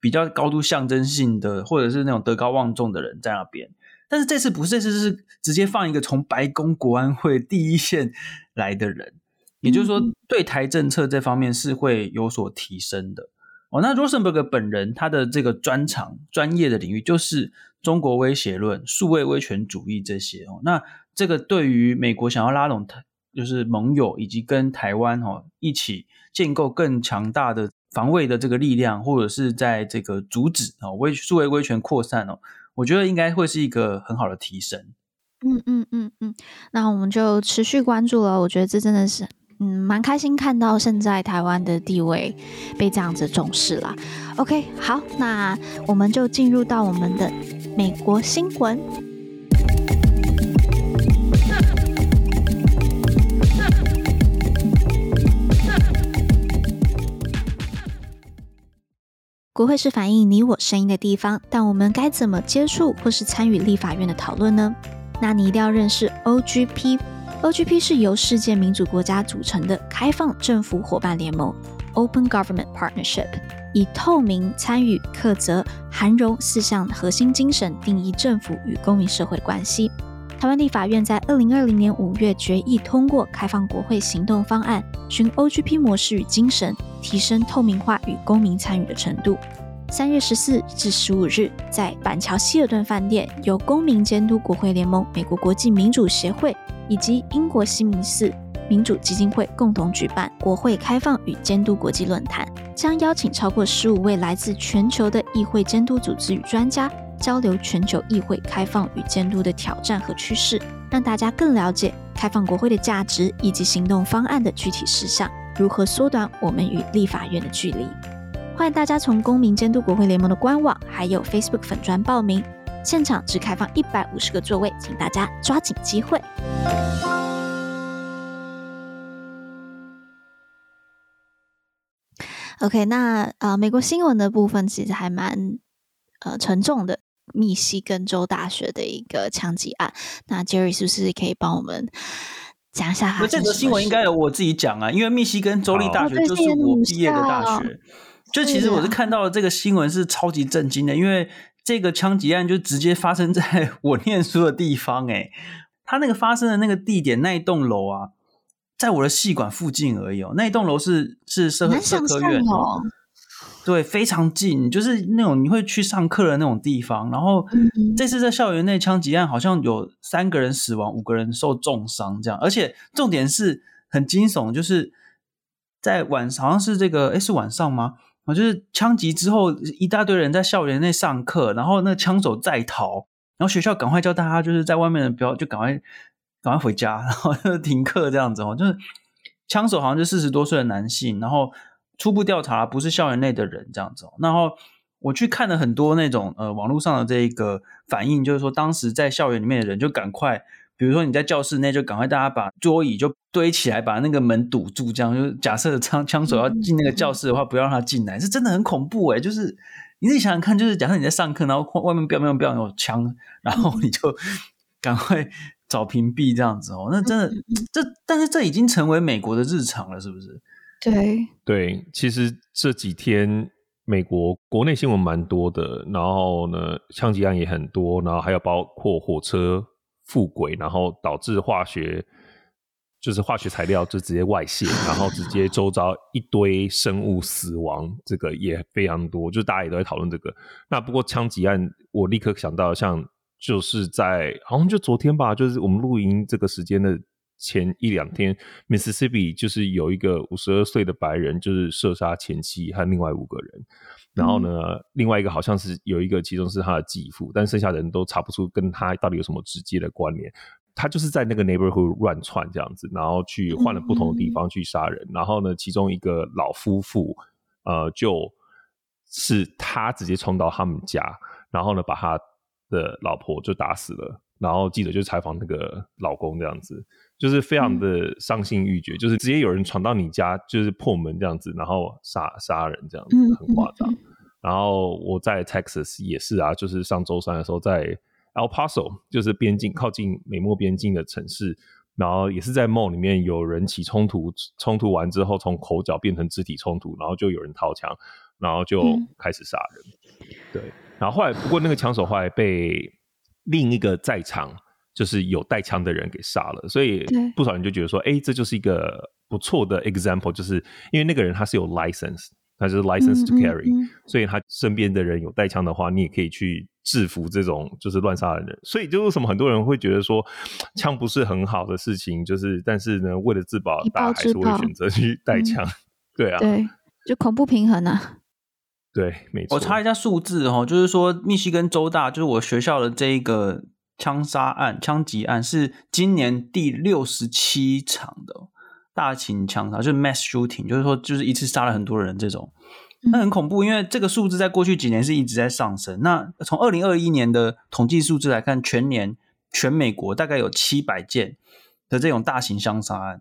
比较高度象征性的，或者是那种德高望重的人在那边。但是这次不是，这次是直接放一个从白宫国安会第一线来的人。也就是说，对台政策这方面是会有所提升的哦。那 Rosenberg 本人他的这个专长、专业的领域就是中国威胁论、数位威权主义这些哦。那这个对于美国想要拉拢台，就是盟友以及跟台湾哦一起建构更强大的防卫的这个力量，或者是在这个阻止哦威数位威权扩散哦，我觉得应该会是一个很好的提升。嗯嗯嗯嗯，那我们就持续关注了。我觉得这真的是。嗯，蛮开心看到现在台湾的地位被这样子重视啦。OK，好，那我们就进入到我们的美国新闻。国会是反映你我声音的地方，但我们该怎么接触或是参与立法院的讨论呢？那你一定要认识 OGP。OGP 是由世界民主国家组成的开放政府伙伴联盟 （Open Government Partnership），以透明、参与、课责、涵容四项核心精神定义政府与公民社会的关系。台湾立法院在二零二零年五月决议通过开放国会行动方案，循 OGP 模式与精神，提升透明化与公民参与的程度。三月十四至十五日，在板桥希尔顿饭店，由公民监督国会联盟、美国国际民主协会以及英国西敏寺民主基金会共同举办国会开放与监督国际论坛，将邀请超过十五位来自全球的议会监督组织与专家，交流全球议会开放与监督的挑战和趋势，让大家更了解开放国会的价值以及行动方案的具体事项，如何缩短我们与立法院的距离。欢迎大家从公民监督国会联盟的官网，还有 Facebook 粉专报名。现场只开放一百五十个座位，请大家抓紧机会。OK，那呃，美国新闻的部分其实还蛮呃沉重的，密西根州大学的一个枪击案。那 Jerry 是不是可以帮我们讲一下？这则新闻应该由我自己讲啊，因为密西根州立大学就是我毕业的大学。就其实我是看到了这个新闻是超级震惊的，因为这个枪击案就直接发生在 [LAUGHS] 我念书的地方，诶，他那个发生的那个地点那一栋楼啊，在我的系馆附近而已哦，那一栋楼是是社社科院哦，对，非常近，就是那种你会去上课的那种地方。然后这次在校园内枪击案，好像有三个人死亡，五个人受重伤，这样，而且重点是很惊悚，就是在晚上，好像是这个，诶，是晚上吗？我就是枪击之后，一大堆人在校园内上课，然后那枪手在逃，然后学校赶快叫大家就是在外面的不要就赶快赶快回家，然后就停课这样子哦。就是枪手好像就四十多岁的男性，然后初步调查不是校园内的人这样子哦。然后我去看了很多那种呃网络上的这一个反应，就是说当时在校园里面的人就赶快。比如说你在教室内，就赶快大家把桌椅就堆起来，把那个门堵住，这样就假设枪枪手要进那个教室的话，不要让他进来，是真的很恐怖诶，就是你自己想想看，就是假设你在上课，然后外面不要不要有枪，然后你就赶快找屏蔽这样子哦，那真的这，但是这已经成为美国的日常了，是不是？对对，其实这几天美国国内新闻蛮多的，然后呢，枪击案也很多，然后还有包括火车。复轨，然后导致化学就是化学材料就直接外泄，然后直接周遭一堆生物死亡，这个也非常多，就大家也都在讨论这个。那不过枪击案，我立刻想到，像就是在好像就昨天吧，就是我们录音这个时间的前一两天，Mississippi 就是有一个五十二岁的白人，就是射杀前妻和另外五个人。然后呢，嗯、另外一个好像是有一个，其中是他的继父，但剩下的人都查不出跟他到底有什么直接的关联。他就是在那个 neighborhood 乱窜这样子，然后去换了不同的地方去杀人。嗯、然后呢，其中一个老夫妇，呃，就是他直接冲到他们家，然后呢，把他的老婆就打死了。然后记者就采访那个老公这样子，就是非常的伤心欲绝，嗯、就是直接有人闯到你家，就是破门这样子，然后杀杀人这样子，很夸张。然后我在 Texas 也是啊，就是上周三的时候在 El Paso，就是边境靠近美墨边境的城市，然后也是在 mall 里面有人起冲突，冲突完之后从口角变成肢体冲突，然后就有人掏枪，然后就开始杀人。嗯、对，然后后来不过那个枪手后来被。另一个在场就是有带枪的人给杀了，所以不少人就觉得说，哎，这就是一个不错的 example，就是因为那个人他是有 license，他就是 license to carry，嗯嗯嗯，所以他身边的人有带枪的话，你也可以去制服这种就是乱杀的人。所以就为什么很多人会觉得说，枪不是很好的事情，就是但是呢，为了自保，大家还是会选择去带枪。嗯、对啊，对，就恐怖平衡啊。[LAUGHS] 对，没错。我查一下数字哦，就是说密西根州大，就是我学校的这一个枪杀案、枪击案是今年第六十七场的大型枪杀，就是 mass shooting，就是说就是一次杀了很多人这种，那很恐怖。因为这个数字在过去几年是一直在上升。那从二零二一年的统计数字来看，全年全美国大概有七百件的这种大型枪杀案。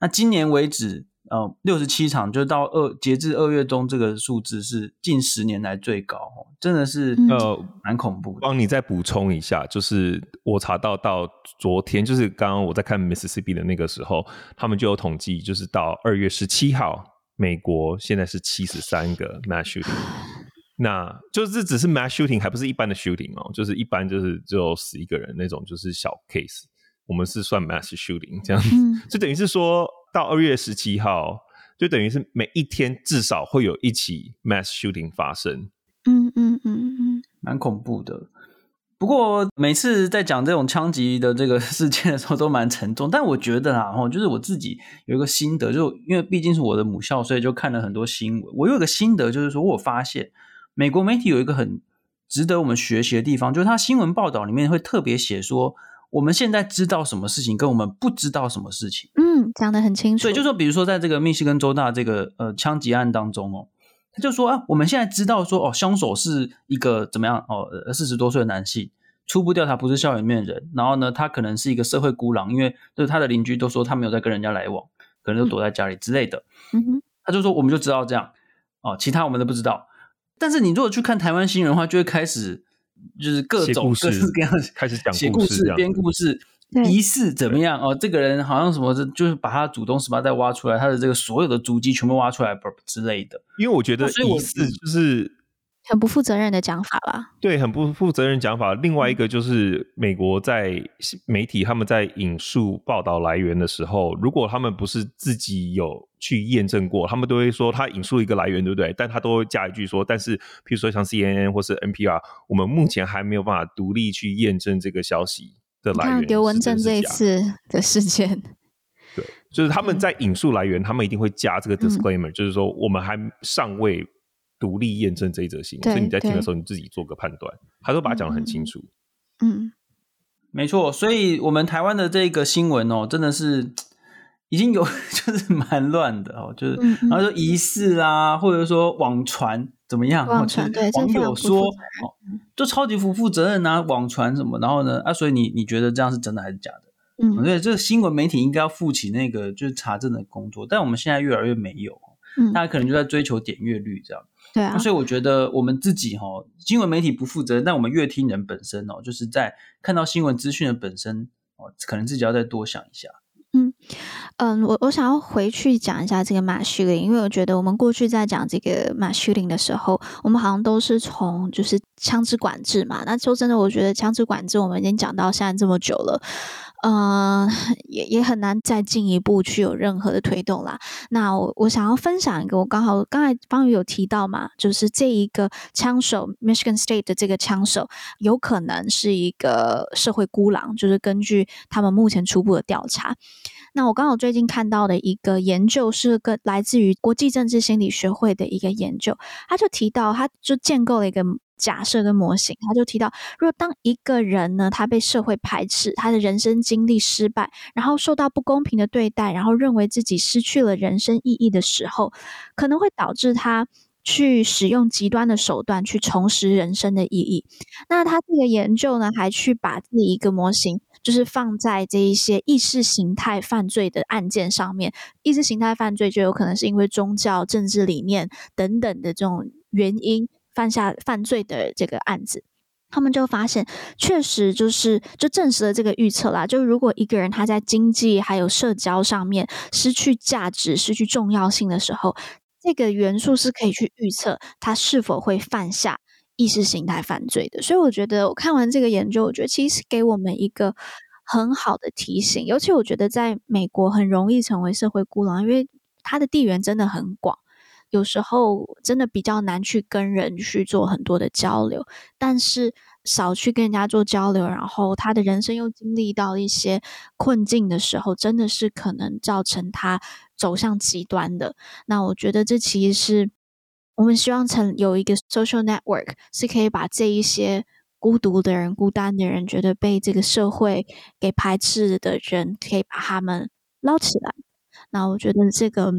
那今年为止。呃，六十七场，就到二截至二月中，这个数字是近十年来最高，真的是呃蛮恐怖的。帮你再补充一下，就是我查到到昨天，就是刚刚我在看 Mississippi 的那个时候，他们就有统计，就是到二月十七号，美国现在是七十三个 mass shooting，[SIGHS] 那就是这只是 mass shooting，还不是一般的 shooting 哦，就是一般就是只有死一个人那种，就是小 case，我们是算 mass shooting 这样子，嗯、就等于是说。到二月十七号，就等于是每一天至少会有一起 mass shooting 发生。嗯嗯嗯嗯，蛮恐怖的。不过每次在讲这种枪击的这个事件的时候，都蛮沉重。但我觉得啊，哈，就是我自己有一个心得，就因为毕竟是我的母校，所以就看了很多新闻。我有一个心得，就是说我发现美国媒体有一个很值得我们学习的地方，就是他新闻报道里面会特别写说。我们现在知道什么事情，跟我们不知道什么事情，嗯，讲的很清楚。所以就说，比如说，在这个密西根州大这个呃枪击案当中哦，他就说啊，我们现在知道说哦，凶手是一个怎么样哦，四十多岁的男性，初步调查不是校园里面的人，然后呢，他可能是一个社会孤狼，因为就是他的邻居都说他没有在跟人家来往，可能就躲在家里之类的。嗯哼，他就说我们就知道这样哦，其他我们都不知道。但是你如果去看台湾新闻的话，就会开始。就是各种各式各样开始讲写故事、编故事，疑似怎么样哦？这个人好像什么，就是把他祖宗十八代挖出来，他的这个所有的足迹全部挖出来之类的。因为我觉得疑似就是。很不负责任的讲法吧？对，很不负责任讲法。另外一个就是美国在媒体他们在引述报道来源的时候，如果他们不是自己有去验证过，他们都会说他引述一个来源，对不对？但他都会加一句说，但是譬如说像 CNN 或是 NPR，我们目前还没有办法独立去验证这个消息的来源。刘文正这一次的事件，[LAUGHS] 对，就是他们在引述来源，嗯、他们一定会加这个 disclaimer，、嗯、就是说我们还尚未。独立验证这一则新闻，所以你在听的时候，你自己做个判断。他都把它讲得很清楚。嗯，没错。所以，我们台湾的这个新闻哦，真的是已经有 [LAUGHS] 就是蛮乱的哦，就是嗯嗯然后说疑似啊，或者说网传怎么样？网传对，网友说哦，就超级不负责任啊，网传什么？然后呢啊，所以你你觉得这样是真的还是假的？嗯，所以这个新闻媒体应该要负起那个就是查证的工作，但我们现在越来越没有，嗯，大家可能就在追求点阅率这样。对啊，所以我觉得我们自己哈，新闻媒体不负责任，但我们阅听人本身哦，就是在看到新闻资讯的本身哦，可能自己要再多想一下。嗯，我我想要回去讲一下这个马续林因为我觉得我们过去在讲这个马续林的时候，我们好像都是从就是枪支管制嘛。那说真的，我觉得枪支管制我们已经讲到现在这么久了。嗯、也也很难再进一步去有任何的推动啦。那我我想要分享一个，我刚好刚才方宇有提到嘛，就是这一个枪手，Michigan State 的这个枪手，有可能是一个社会孤狼，就是根据他们目前初步的调查。那我刚好最近看到的一个研究，是个来自于国际政治心理学会的一个研究，他就提到，他就建构了一个。假设跟模型，他就提到，如果当一个人呢，他被社会排斥，他的人生经历失败，然后受到不公平的对待，然后认为自己失去了人生意义的时候，可能会导致他去使用极端的手段去重拾人生的意义。那他这个研究呢，还去把自己一个模型，就是放在这一些意识形态犯罪的案件上面。意识形态犯罪就有可能是因为宗教、政治理念等等的这种原因。犯下犯罪的这个案子，他们就发现，确实就是就证实了这个预测啦。就如果一个人他在经济还有社交上面失去价值、失去重要性的时候，这个元素是可以去预测他是否会犯下意识形态犯罪的。所以我觉得，我看完这个研究，我觉得其实给我们一个很好的提醒。尤其我觉得，在美国很容易成为社会孤狼，因为它的地缘真的很广。有时候真的比较难去跟人去做很多的交流，但是少去跟人家做交流，然后他的人生又经历到一些困境的时候，真的是可能造成他走向极端的。那我觉得这其实是我们希望成有一个 social network，是可以把这一些孤独的人、孤单的人，觉得被这个社会给排斥的人，可以把他们捞起来。那我觉得这个。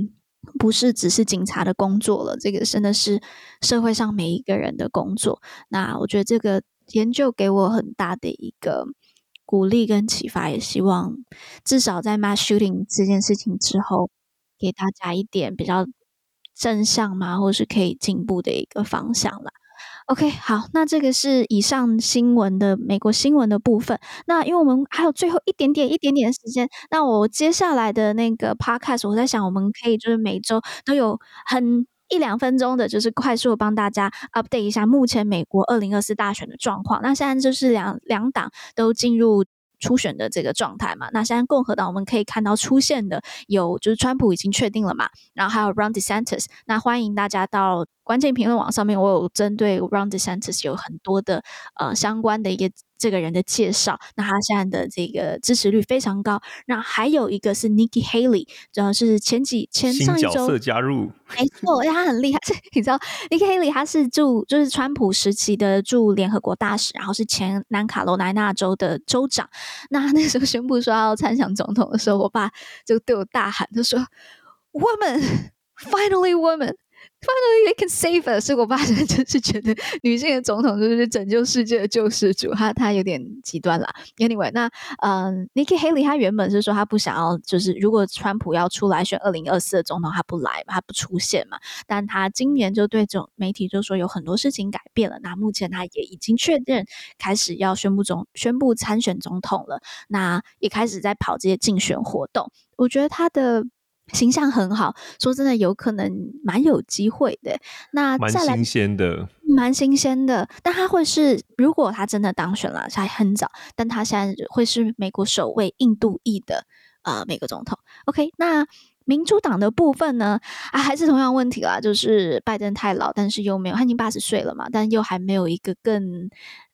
不是只是警察的工作了，这个真的是社会上每一个人的工作。那我觉得这个研究给我很大的一个鼓励跟启发，也希望至少在 mass shooting 这件事情之后，给大家一点比较正向嘛，或是可以进步的一个方向啦。OK，好，那这个是以上新闻的美国新闻的部分。那因为我们还有最后一点点、一点点的时间，那我接下来的那个 Podcast，我在想，我们可以就是每周都有很一两分钟的，就是快速帮大家 update 一下目前美国二零二四大选的状况。那现在就是两两党都进入。初选的这个状态嘛，那现在共和党我们可以看到出现的有，就是川普已经确定了嘛，然后还有 Ron DeSantis，那欢迎大家到关键评论网上面，我有针对 Ron DeSantis 有很多的呃相关的一个。这个人的介绍，那他现在的这个支持率非常高。那还有一个是 Nikki Haley，主要是前几前上一周加入，没错，因为他很厉害。[LAUGHS] 你知道 Nikki Haley 他是驻就是川普时期的驻联合国大使，然后是前南卡罗来纳州的州长。那他那时候宣布说要参选总统的时候，我爸就对我大喊，就说：“Woman, [LAUGHS] finally, woman。” Finally, they can save us。所以我爸真的是觉得女性的总统就是拯救世界的救世主，他他有点极端啦。Anyway，那嗯，Nikki Haley 他原本是说他不想要，就是如果川普要出来选二零二四的总统，他不来嘛，他不出现嘛。但他今年就对这种媒体就说有很多事情改变了。那目前他也已经确认开始要宣布总宣布参选总统了。那也开始在跑这些竞选活动。我觉得他的。形象很好，说真的，有可能蛮有机会的。那蛮新鲜的，蛮新鲜的。但他会是，如果他真的当选了，还很早，但他现在会是美国首位印度裔的呃美国总统。OK，那民主党的部分呢？啊，还是同样问题啦，就是拜登太老，但是又没有，他已经八十岁了嘛，但又还没有一个更。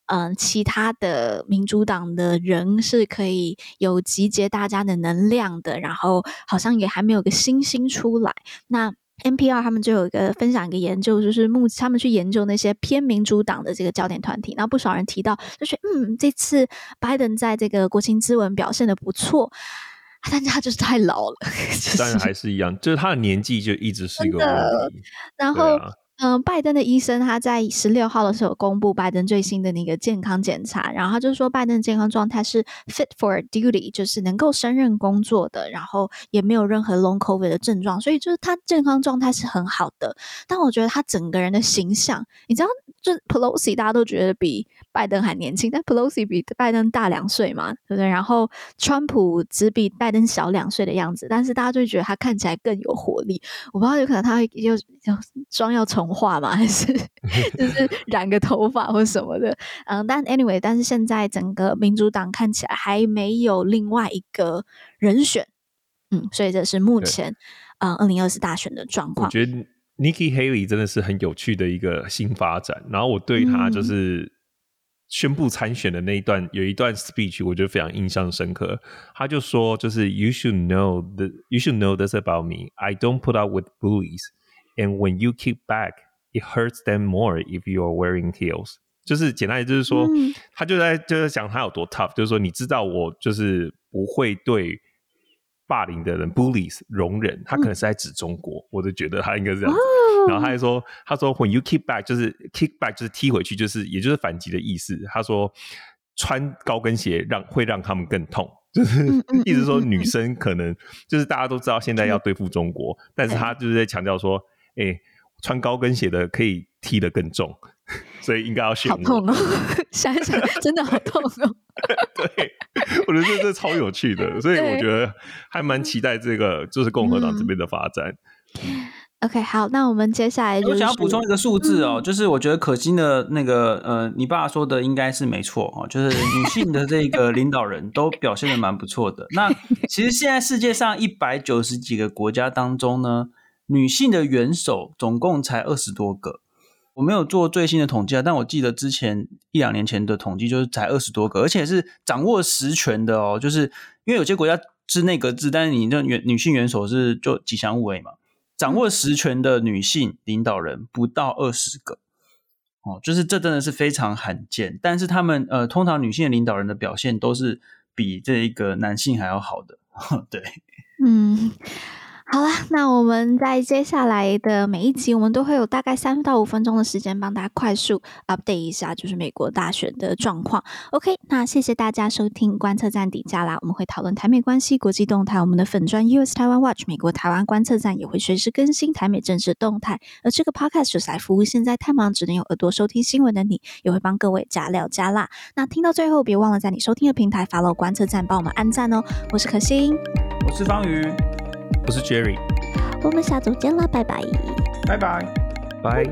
嗯，其他的民主党的人是可以有集结大家的能量的，然后好像也还没有个新星出来。那 NPR 他们就有一个分享一个研究，就是目他们去研究那些偏民主党的这个焦点团体，然后不少人提到，就是嗯，这次拜登在这个国情咨文表现的不错，但是他就是太老了，[LAUGHS] 当然还是一样，就是他的年纪就一直是一个问题，然后。嗯，拜登的医生他在十六号的时候公布拜登最新的那个健康检查，然后他就说拜登的健康状态是 fit for duty，就是能够胜任工作的，然后也没有任何 long covid 的症状，所以就是他健康状态是很好的。但我觉得他整个人的形象，你知道，就 Pelosi 大家都觉得比拜登还年轻，但 Pelosi 比拜登大两岁嘛，对不对？然后川普只比拜登小两岁的样子，但是大家就觉得他看起来更有活力。我不知道有可能他会就就妆要重。画嘛？还是 [LAUGHS] 就是染个头发或什么的？嗯，但 anyway，但是现在整个民主党看起来还没有另外一个人选，嗯，所以这是目前嗯二零二四大选的状况。我觉得 Nikki Haley 真的是很有趣的一个新发展。然后我对他就是宣布参选的那一段、嗯、有一段 speech，我觉得非常印象深刻。他就说：“就是 You should know the You should know this about me. I don't put up with bullies.” And when you kick back, it hurts them more if you are wearing heels。就是简单也就是说，嗯、他就在就是讲他有多 tough，就是说你知道我就是不会对霸凌的人 bullies 容忍。他可能是在指中国，嗯、我就觉得他应该是这样子。哦、然后他还说，他说 when you kick back 就是 kick back 就是踢回去，就是也就是反击的意思。他说穿高跟鞋让会让他们更痛。就是 [LAUGHS] 意思说女生可能就是大家都知道现在要对付中国，嗯、但是他就是在强调说。哎、欸，穿高跟鞋的可以踢得更重，[LAUGHS] 所以应该要选。好痛哦！想一 [LAUGHS] 想，真的好痛哦。对，我觉得这这超有趣的，所以我觉得还蛮期待这个，就是共和党这边的发展。嗯、OK，好，那我们接下来就是、我想要补充一个数字哦，嗯、就是我觉得可心的那个呃，你爸说的应该是没错哦，就是女性的这个领导人都表现的蛮不错的。那其实现在世界上一百九十几个国家当中呢。女性的元首总共才二十多个，我没有做最新的统计啊，但我记得之前一两年前的统计就是才二十多个，而且是掌握实权的哦。就是因为有些国家是内阁制，但是你的女女性元首是就吉祥物而已嘛，掌握实权的女性领导人不到二十个哦，就是这真的是非常罕见。但是他们呃，通常女性的领导人的表现都是比这一个男性还要好的，[LAUGHS] 对，嗯。好啦，那我们在接下来的每一集，我们都会有大概三到五分钟的时间帮大家快速 update 一下，就是美国大选的状况。OK，那谢谢大家收听观测站底加啦，我们会讨论台美关系、国际动态。我们的粉专 US 台湾 Watch 美国台湾观测站也会随时更新台美政治动态。而这个 podcast 就是来服务现在太忙只能用耳朵收听新闻的你，也会帮各位加料加辣。那听到最后，别忘了在你收听的平台 follow 观测站，帮我们按赞哦。我是可心，我是方瑜。我是 Jerry，我们下周见啦，拜拜，拜。拜，拜。